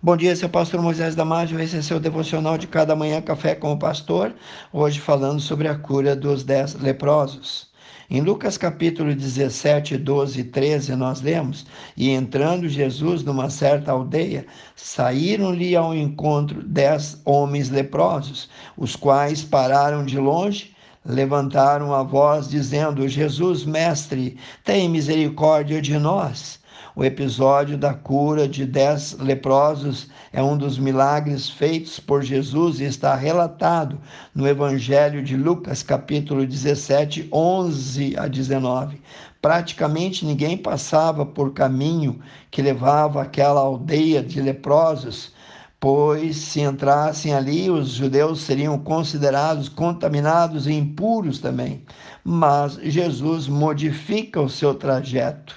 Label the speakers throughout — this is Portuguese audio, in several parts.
Speaker 1: Bom dia, seu pastor Moisés Damásio. Esse é seu devocional de cada manhã, Café com o Pastor. Hoje falando sobre a cura dos dez leprosos. Em Lucas capítulo 17, 12 e 13, nós lemos: E entrando Jesus numa certa aldeia, saíram-lhe ao encontro dez homens leprosos, os quais pararam de longe levantaram a voz, dizendo: Jesus, mestre, tem misericórdia de nós. O episódio da cura de dez leprosos é um dos milagres feitos por Jesus e está relatado no Evangelho de Lucas, capítulo 17, 11 a 19. Praticamente ninguém passava por caminho que levava àquela aldeia de leprosos pois se entrassem ali, os judeus seriam considerados contaminados e impuros também. Mas Jesus modifica o seu trajeto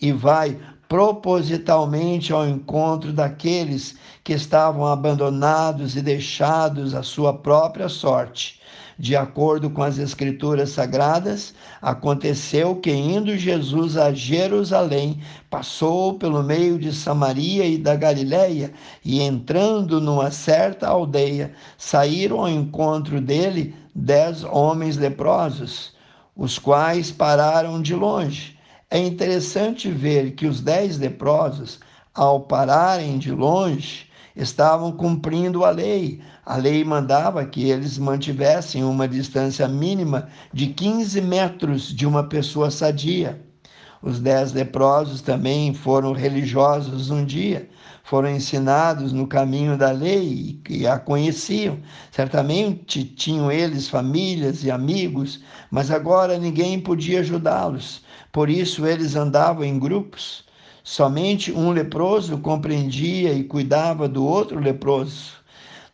Speaker 1: e vai propositalmente ao encontro daqueles que estavam abandonados e deixados à sua própria sorte. De acordo com as Escrituras Sagradas, aconteceu que, indo Jesus a Jerusalém, passou pelo meio de Samaria e da Galiléia, e entrando numa certa aldeia, saíram ao encontro dele dez homens leprosos, os quais pararam de longe é interessante ver que os dez leprosos, ao pararem de longe, estavam cumprindo a lei. A lei mandava que eles mantivessem uma distância mínima de 15 metros de uma pessoa sadia. Os dez leprosos também foram religiosos um dia, foram ensinados no caminho da lei e a conheciam. Certamente tinham eles famílias e amigos, mas agora ninguém podia ajudá-los. Por isso eles andavam em grupos. Somente um leproso compreendia e cuidava do outro leproso.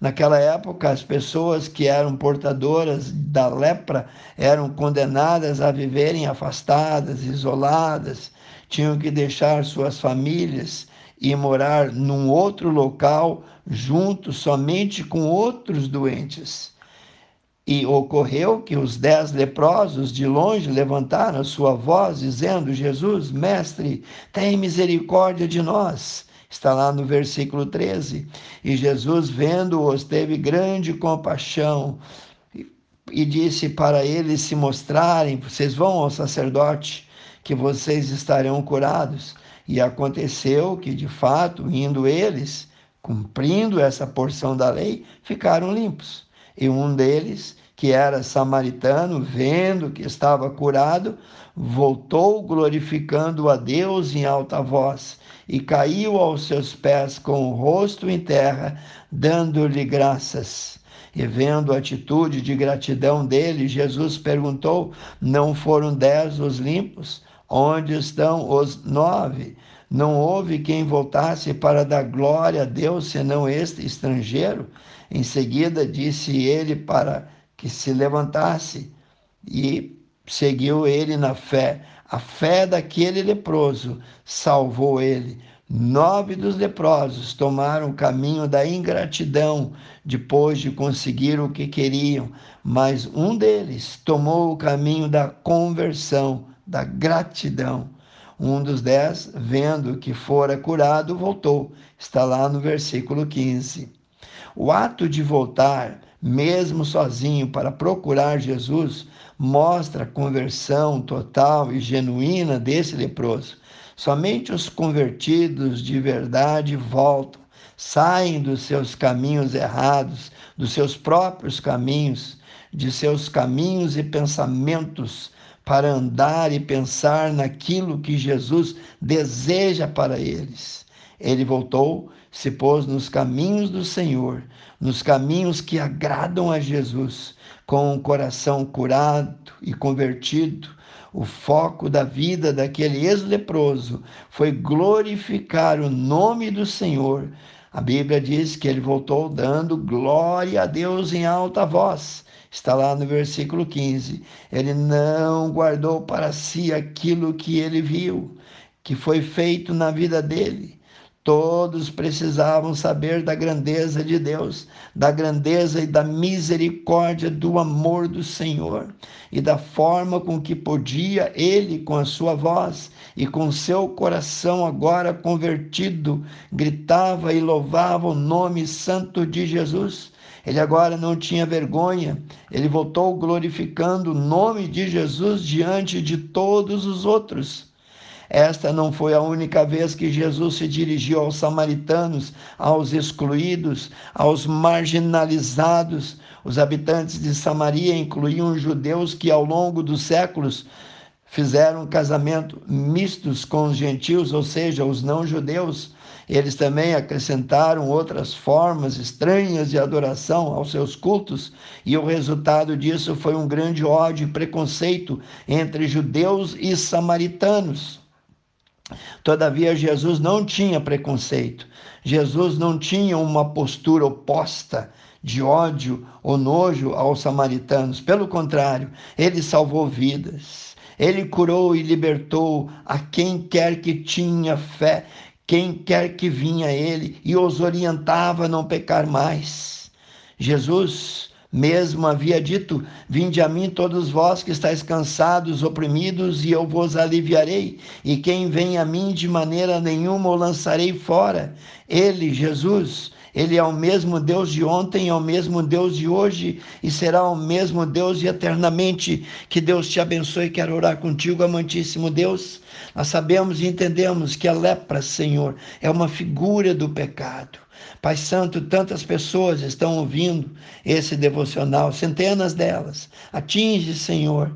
Speaker 1: Naquela época, as pessoas que eram portadoras da lepra eram condenadas a viverem afastadas, isoladas, tinham que deixar suas famílias e morar num outro local junto somente com outros doentes. E ocorreu que os dez leprosos de longe levantaram sua voz, dizendo: Jesus, mestre, tem misericórdia de nós. Está lá no versículo 13. E Jesus, vendo-os, teve grande compaixão e disse para eles se mostrarem: vocês vão ao sacerdote, que vocês estarão curados. E aconteceu que, de fato, indo eles, cumprindo essa porção da lei, ficaram limpos. E um deles, que era samaritano, vendo que estava curado, voltou glorificando a Deus em alta voz e caiu aos seus pés com o rosto em terra, dando-lhe graças. E vendo a atitude de gratidão dele, Jesus perguntou: Não foram dez os limpos? Onde estão os nove? Não houve quem voltasse para dar glória a Deus senão este estrangeiro? Em seguida disse ele para que se levantasse e seguiu ele na fé. A fé daquele leproso salvou ele. Nove dos leprosos tomaram o caminho da ingratidão depois de conseguir o que queriam, mas um deles tomou o caminho da conversão, da gratidão. Um dos dez, vendo que fora curado, voltou. Está lá no versículo 15. O ato de voltar, mesmo sozinho, para procurar Jesus, mostra a conversão total e genuína desse leproso. Somente os convertidos de verdade voltam, saem dos seus caminhos errados, dos seus próprios caminhos, de seus caminhos e pensamentos, para andar e pensar naquilo que Jesus deseja para eles. Ele voltou, se pôs nos caminhos do Senhor, nos caminhos que agradam a Jesus, com o coração curado e convertido, o foco da vida daquele ex-leproso foi glorificar o nome do Senhor. A Bíblia diz que ele voltou dando glória a Deus em alta voz. Está lá no versículo 15. Ele não guardou para si aquilo que ele viu, que foi feito na vida dele. Todos precisavam saber da grandeza de Deus, da grandeza e da misericórdia do amor do Senhor e da forma com que podia ele, com a sua voz e com seu coração agora convertido, gritava e louvava o nome santo de Jesus. Ele agora não tinha vergonha, ele voltou glorificando o nome de Jesus diante de todos os outros. Esta não foi a única vez que Jesus se dirigiu aos samaritanos, aos excluídos, aos marginalizados. Os habitantes de Samaria incluíam judeus que, ao longo dos séculos, fizeram casamento mistos com os gentios, ou seja, os não-judeus. Eles também acrescentaram outras formas estranhas de adoração aos seus cultos, e o resultado disso foi um grande ódio e preconceito entre judeus e samaritanos. Todavia, Jesus não tinha preconceito, Jesus não tinha uma postura oposta de ódio ou nojo aos samaritanos. Pelo contrário, ele salvou vidas. Ele curou e libertou a quem quer que tinha fé, quem quer que vinha a ele e os orientava a não pecar mais. Jesus mesmo havia dito: Vinde a mim todos vós que estáis cansados, oprimidos, e eu vos aliviarei. E quem vem a mim de maneira nenhuma o lançarei fora. Ele, Jesus, ele é o mesmo Deus de ontem, é o mesmo Deus de hoje e será o mesmo Deus de eternamente. Que Deus te abençoe. Quero orar contigo, amantíssimo Deus. Nós sabemos e entendemos que a lepra, Senhor, é uma figura do pecado. Pai Santo, tantas pessoas estão ouvindo esse devocional, centenas delas. Atinge, Senhor,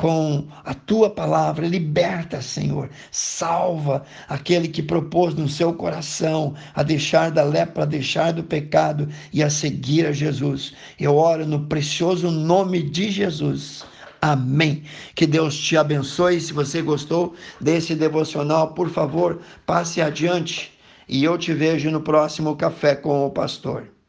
Speaker 1: com a tua palavra, liberta, Senhor, salva aquele que propôs no seu coração a deixar da lepra, a deixar do pecado e a seguir a Jesus. Eu oro no precioso nome de Jesus. Amém. Que Deus te abençoe. Se você gostou desse devocional, por favor, passe adiante e eu te vejo no próximo Café com o Pastor.